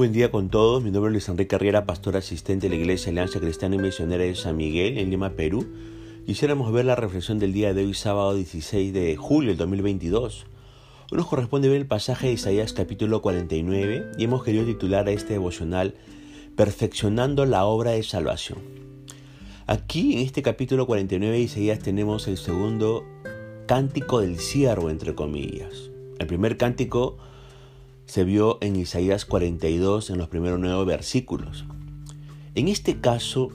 buen día con todos. Mi nombre es Luis Enrique Carrera, pastor asistente de la Iglesia Alianza Cristiana y Misionera de San Miguel en Lima, Perú. Quisiéramos ver la reflexión del día de hoy, sábado 16 de julio del 2022. Hoy nos corresponde ver el pasaje de Isaías capítulo 49 y hemos querido titular a este devocional Perfeccionando la obra de salvación. Aquí en este capítulo 49 de Isaías tenemos el segundo cántico del siervo, entre comillas. El primer cántico se vio en Isaías 42 en los primeros nueve versículos. En este caso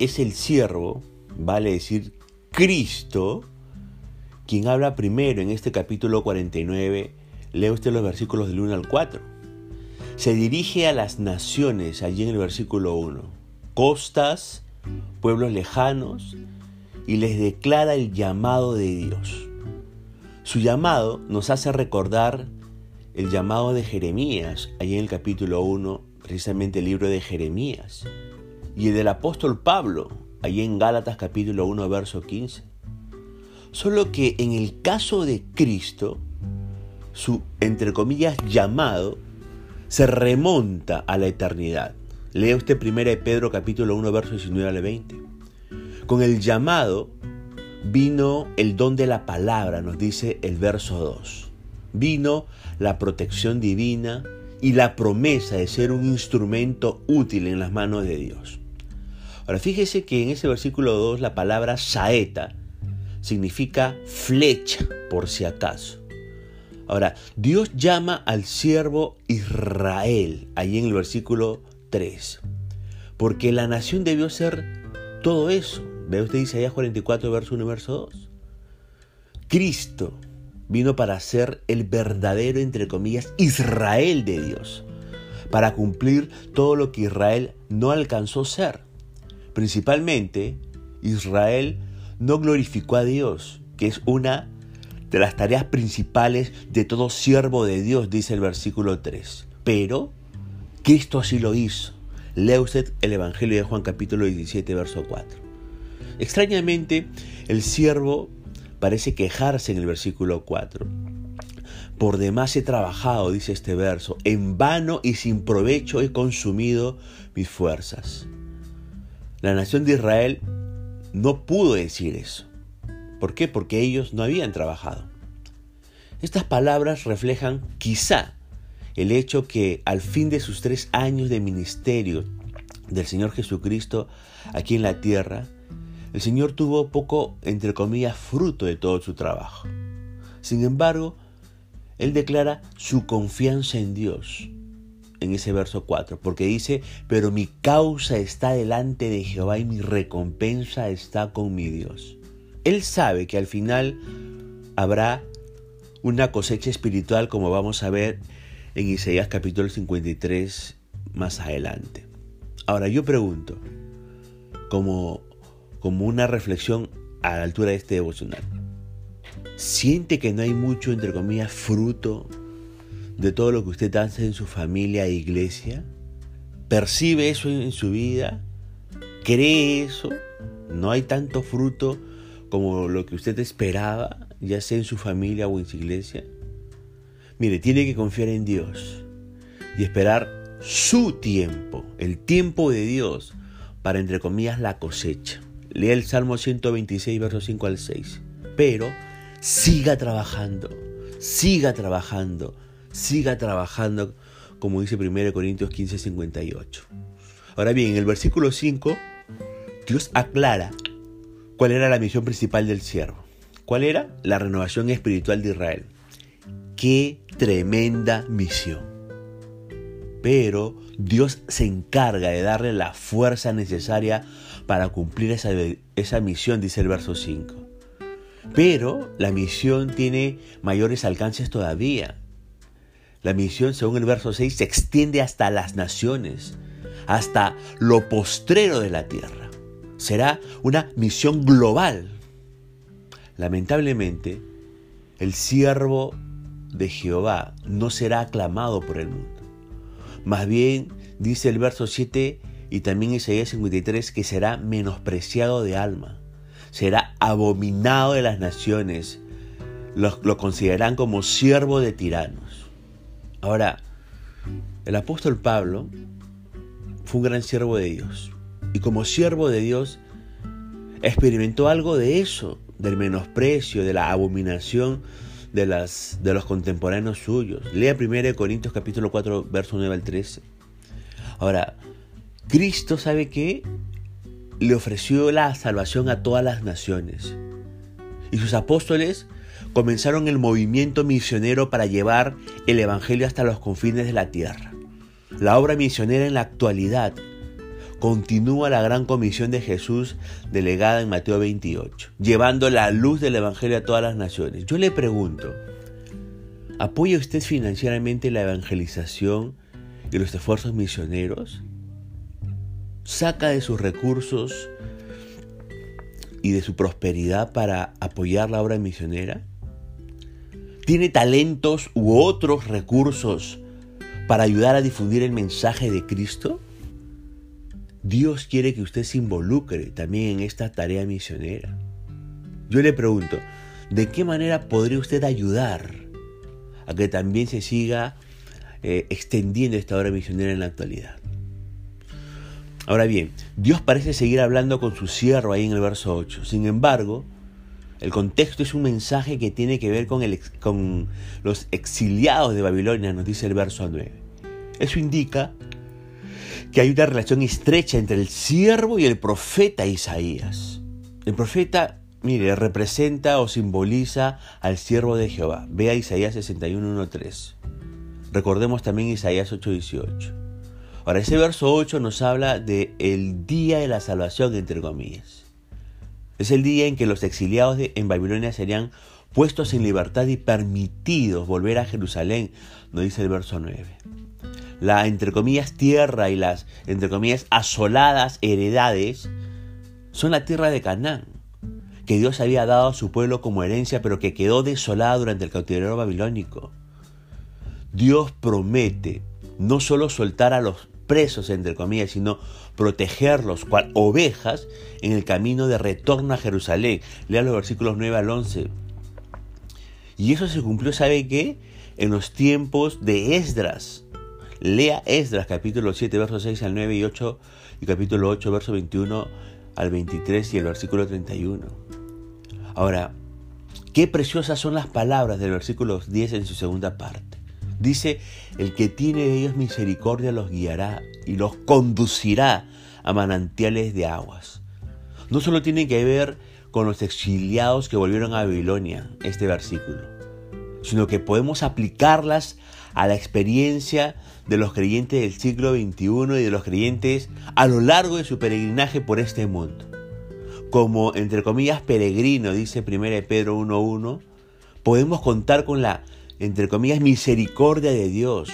es el siervo, vale decir Cristo, quien habla primero en este capítulo 49. Lee usted los versículos del 1 al 4. Se dirige a las naciones allí en el versículo 1, costas, pueblos lejanos, y les declara el llamado de Dios. Su llamado nos hace recordar el llamado de Jeremías, allí en el capítulo 1, precisamente el libro de Jeremías, y el del apóstol Pablo, allí en Gálatas capítulo 1, verso 15. Solo que en el caso de Cristo, su, entre comillas, llamado, se remonta a la eternidad. Lea usted 1 Pedro capítulo 1, verso 19 al 20. Con el llamado vino el don de la palabra, nos dice el verso 2 vino la protección divina y la promesa de ser un instrumento útil en las manos de Dios. Ahora fíjese que en ese versículo 2 la palabra saeta significa flecha por si acaso. Ahora, Dios llama al siervo Israel, ahí en el versículo 3, porque la nación debió ser todo eso. Ve usted Isaías 44, verso 1, verso 2. Cristo vino para ser el verdadero, entre comillas, Israel de Dios, para cumplir todo lo que Israel no alcanzó ser. Principalmente, Israel no glorificó a Dios, que es una de las tareas principales de todo siervo de Dios, dice el versículo 3. Pero Cristo así lo hizo. Lea usted el Evangelio de Juan capítulo 17, verso 4. Extrañamente, el siervo parece quejarse en el versículo 4. Por demás he trabajado, dice este verso, en vano y sin provecho he consumido mis fuerzas. La nación de Israel no pudo decir eso. ¿Por qué? Porque ellos no habían trabajado. Estas palabras reflejan quizá el hecho que al fin de sus tres años de ministerio del Señor Jesucristo aquí en la tierra, el Señor tuvo poco, entre comillas, fruto de todo su trabajo. Sin embargo, Él declara su confianza en Dios en ese verso 4, porque dice, pero mi causa está delante de Jehová y mi recompensa está con mi Dios. Él sabe que al final habrá una cosecha espiritual como vamos a ver en Isaías capítulo 53 más adelante. Ahora yo pregunto, como como una reflexión a la altura de este devocional. ¿Siente que no hay mucho, fruto de todo lo que usted hace en su familia e iglesia? ¿Percibe eso en su vida? ¿Cree eso? ¿No hay tanto fruto como lo que usted esperaba, ya sea en su familia o en su iglesia? Mire, tiene que confiar en Dios y esperar su tiempo, el tiempo de Dios, para, entre comillas, la cosecha. Lea el Salmo 126, versos 5 al 6. Pero siga trabajando, siga trabajando, siga trabajando, como dice 1 Corintios 15, 58. Ahora bien, en el versículo 5, Dios aclara cuál era la misión principal del siervo. ¿Cuál era? La renovación espiritual de Israel. ¡Qué tremenda misión! Pero Dios se encarga de darle la fuerza necesaria para cumplir esa, esa misión, dice el verso 5. Pero la misión tiene mayores alcances todavía. La misión, según el verso 6, se extiende hasta las naciones, hasta lo postrero de la tierra. Será una misión global. Lamentablemente, el siervo de Jehová no será aclamado por el mundo. Más bien, dice el verso 7, y también Isaías 53, que será menospreciado de alma, será abominado de las naciones, lo, lo considerarán como siervo de tiranos. Ahora, El apóstol Pablo fue un gran siervo de Dios. Y como siervo de Dios, experimentó algo de eso, del menosprecio, de la abominación de, las, de los contemporáneos suyos. Lea 1 Corintios capítulo 4, verso 9 al 13. Ahora, Cristo sabe que le ofreció la salvación a todas las naciones. Y sus apóstoles comenzaron el movimiento misionero para llevar el Evangelio hasta los confines de la tierra. La obra misionera en la actualidad continúa la gran comisión de Jesús delegada en Mateo 28, llevando la luz del Evangelio a todas las naciones. Yo le pregunto, ¿apoya usted financieramente la evangelización y los esfuerzos misioneros? ¿Saca de sus recursos y de su prosperidad para apoyar la obra misionera? ¿Tiene talentos u otros recursos para ayudar a difundir el mensaje de Cristo? Dios quiere que usted se involucre también en esta tarea misionera. Yo le pregunto, ¿de qué manera podría usted ayudar a que también se siga eh, extendiendo esta obra misionera en la actualidad? Ahora bien, Dios parece seguir hablando con su siervo ahí en el verso 8. Sin embargo, el contexto es un mensaje que tiene que ver con, los exiliados de Babilonia, nos dice el verso 9. Eso indica que hay una relación estrecha entre el siervo y el profeta Isaías. El profeta, mire, representa o simboliza al siervo de Jehová. Vea Isaías 61.1.3. Recordemos también Isaías 8.18. Ahora, ese verso 8 nos habla de el día de la salvación, entre comillas. Es el día en que los exiliados en Babilonia serían puestos en libertad y permitidos volver a Jerusalén, nos dice el verso 9. La, entre comillas, tierra y las, entre comillas, asoladas heredades son la tierra de Canaán, que Dios había dado a su pueblo como herencia, pero que quedó desolada durante el cautiverio babilónico. Dios promete no solo soltar a los presos, entre comillas, sino protegerlos cual ovejas en el camino de retorno a Jerusalén. Lea los versículos 9 al 11. Y eso se cumplió, ¿sabe qué? En los tiempos de Esdras. Lea Esdras capítulo 7, versos 6 al 9 y 8 y capítulo 8, verso 21 al 23 y el versículo 31. Ahora, qué preciosas son las palabras del versículo 10 en su segunda parte. Dice, el que tiene de ellos misericordia los guiará y los conducirá a manantiales de aguas. No solo tiene que ver con los exiliados que volvieron a Babilonia, este versículo, sino que podemos aplicarlas a la experiencia de los creyentes del siglo XXI y de los creyentes a lo largo de su peregrinaje por este mundo. Como, entre comillas, peregrino, dice 1 Pedro 1.1, podemos contar con la entre comillas, misericordia de Dios.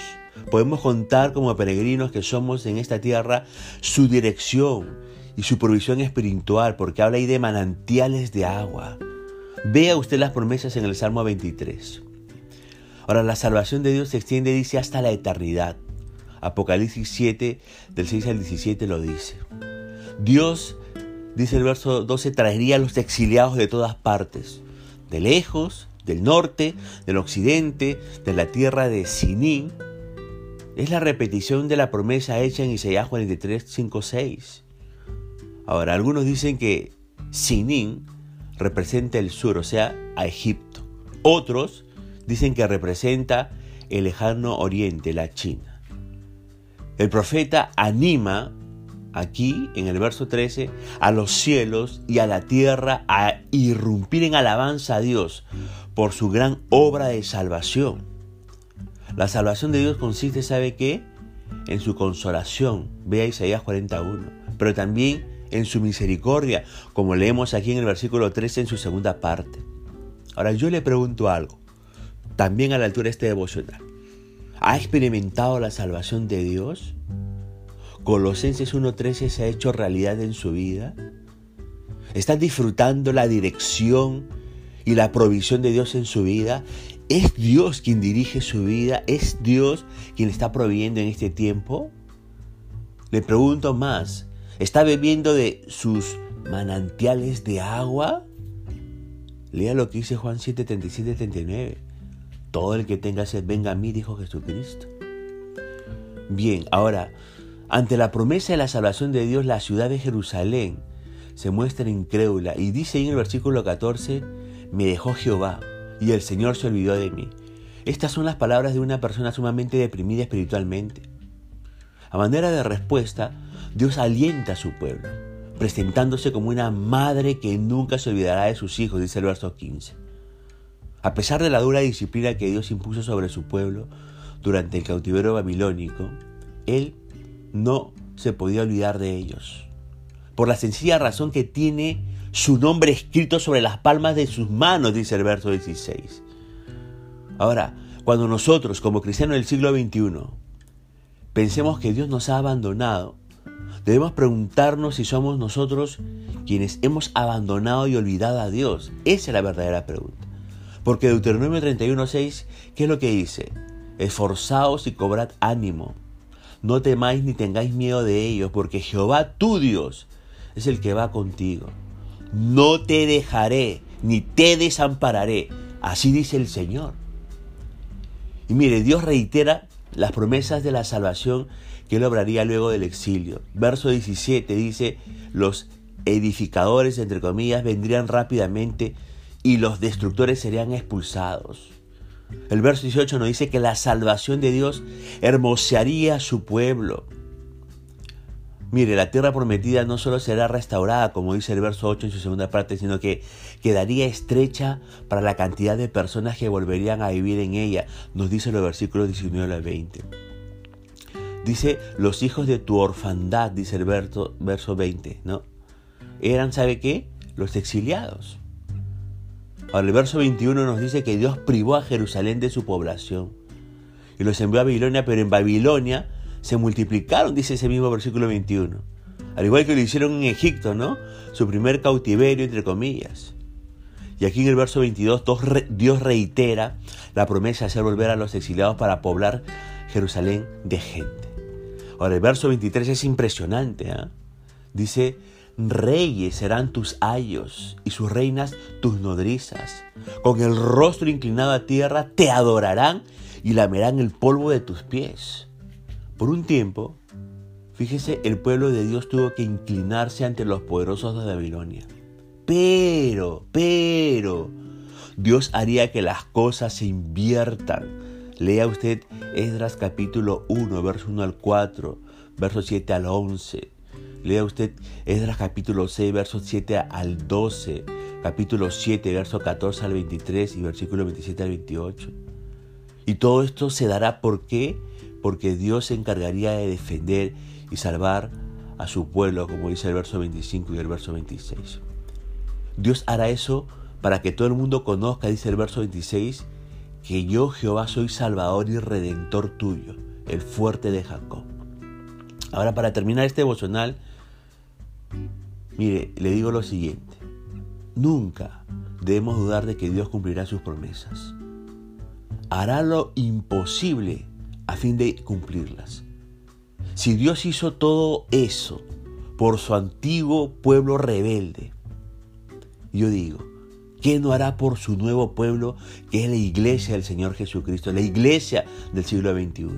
Podemos contar como peregrinos que somos en esta tierra su dirección y su provisión espiritual, porque habla ahí de manantiales de agua. Vea usted las promesas en el Salmo 23. Ahora, la salvación de Dios se extiende, dice, hasta la eternidad. Apocalipsis 7, del 6 al 17 lo dice. Dios, dice el verso 12, traería a los exiliados de todas partes, de lejos, del norte, del occidente, de la tierra de Sinín, es la repetición de la promesa hecha en Isaías 43, 5, 6. Ahora, algunos dicen que Sinín representa el sur, o sea, a Egipto. Otros dicen que representa el lejano oriente, la China. El profeta anima aquí en el verso 13 a los cielos y a la tierra a irrumpir en alabanza a Dios por su gran obra de salvación. La salvación de Dios consiste, ¿sabe qué? En su consolación, vea Isaías 41, pero también en su misericordia, como leemos aquí en el versículo 13 en su segunda parte. Ahora yo le pregunto algo, también a la altura de este devocional. ¿Ha experimentado la salvación de Dios? Colosenses 1.13 se ha hecho realidad en su vida. ¿Está disfrutando la dirección y la provisión de Dios en su vida. ¿Es Dios quien dirige su vida? ¿Es Dios quien está proveyendo en este tiempo? Le pregunto más, ¿está bebiendo de sus manantiales de agua? Lea lo que dice Juan 7, 37, 39. Todo el que tenga sed, venga a mí, dijo Jesucristo. Bien, ahora, ante la promesa de la salvación de Dios, la ciudad de Jerusalén se muestra incrédula y dice en el versículo 14, me dejó Jehová y el Señor se olvidó de mí. Estas son las palabras de una persona sumamente deprimida espiritualmente. A manera de respuesta, Dios alienta a su pueblo, presentándose como una madre que nunca se olvidará de sus hijos, dice el verso 15. A pesar de la dura disciplina que Dios impuso sobre su pueblo durante el cautiverio babilónico, Él no se podía olvidar de ellos, por la sencilla razón que tiene su nombre escrito sobre las palmas de sus manos, dice el verso 16. Ahora, cuando nosotros, como cristianos del siglo XXI, pensemos que Dios nos ha abandonado, debemos preguntarnos si somos nosotros quienes hemos abandonado y olvidado a Dios. Esa es la verdadera pregunta. Porque Deuteronomio 31.6, ¿qué es lo que dice? Esforzaos y cobrad ánimo. No temáis ni tengáis miedo de ellos, porque Jehová tu Dios es el que va contigo no te dejaré ni te desampararé. Así dice el Señor. Y mire, Dios reitera las promesas de la salvación que él obraría luego del exilio. Verso 17 dice, los edificadores, entre comillas, vendrían rápidamente y los destructores serían expulsados. El verso 18 nos dice que la salvación de Dios hermosearía a su pueblo. Mire, la tierra prometida no solo será restaurada, como dice el verso 8 en su segunda parte, sino que quedaría estrecha para la cantidad de personas que volverían a vivir en ella, nos dice los versículos 19 al 20. Dice, los hijos de tu orfandad, dice el verso, verso 20, ¿no? Eran, ¿sabe qué? Los exiliados. Ahora el verso 21 nos dice que Dios privó a Jerusalén de su población y los envió a Babilonia, pero en Babilonia se multiplicaron, dice ese mismo versículo 21. Al igual que lo hicieron en Egipto, ¿no? Su primer cautiverio, entre comillas. Y aquí en el verso 22 Dios reitera la promesa de hacer volver a los exiliados para poblar Jerusalén de gente. Ahora el verso 23 es impresionante. ¿ah? Dice, reyes serán tus ayos y sus reinas tus nodrizas. Con el rostro inclinado a tierra te adorarán y lamerán el polvo de tus pies. Por un tiempo, fíjese, el pueblo de Dios tuvo que inclinarse ante los poderosos de Babilonia. Pero, pero, Dios haría que las cosas se inviertan. Lea usted Esdras capítulo 1, verso 1 al 4, verso 7 al 11. Lea usted Esdras capítulo 6, verso 7 al 12, capítulo 7, verso 14 al 23 y versículo 27 al 28. Y todo esto se dará por qué? porque Dios se encargaría de defender y salvar a su pueblo, como dice el verso 25 y el verso 26. Dios hará eso para que todo el mundo conozca, dice el verso 26, que yo Jehová soy salvador y redentor tuyo, el fuerte de Jacob. Ahora para terminar este devocional, mire, le digo lo siguiente, nunca debemos dudar de que Dios cumplirá sus promesas. Hará lo imposible a fin de cumplirlas. Si Dios hizo todo eso por su antiguo pueblo rebelde, yo digo, ¿qué no hará por su nuevo pueblo que es la iglesia del Señor Jesucristo, la iglesia del siglo XXI?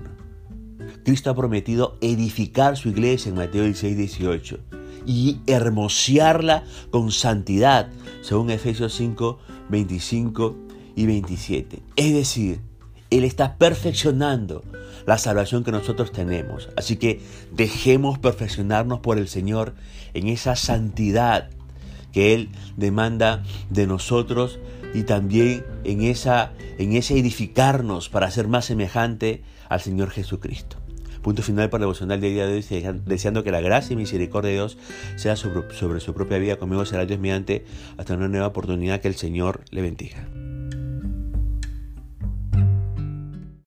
Cristo ha prometido edificar su iglesia en Mateo 16, 18 y hermosearla con santidad, según Efesios 5, 25 y 27. Es decir, Él está perfeccionando la salvación que nosotros tenemos. Así que dejemos perfeccionarnos por el Señor en esa santidad que Él demanda de nosotros y también en, esa, en ese edificarnos para ser más semejante al Señor Jesucristo. Punto final para el devocional de día de hoy, deseando que la gracia y misericordia de Dios sea sobre, sobre su propia vida. Conmigo será Dios mediante hasta una nueva oportunidad que el Señor le bendiga.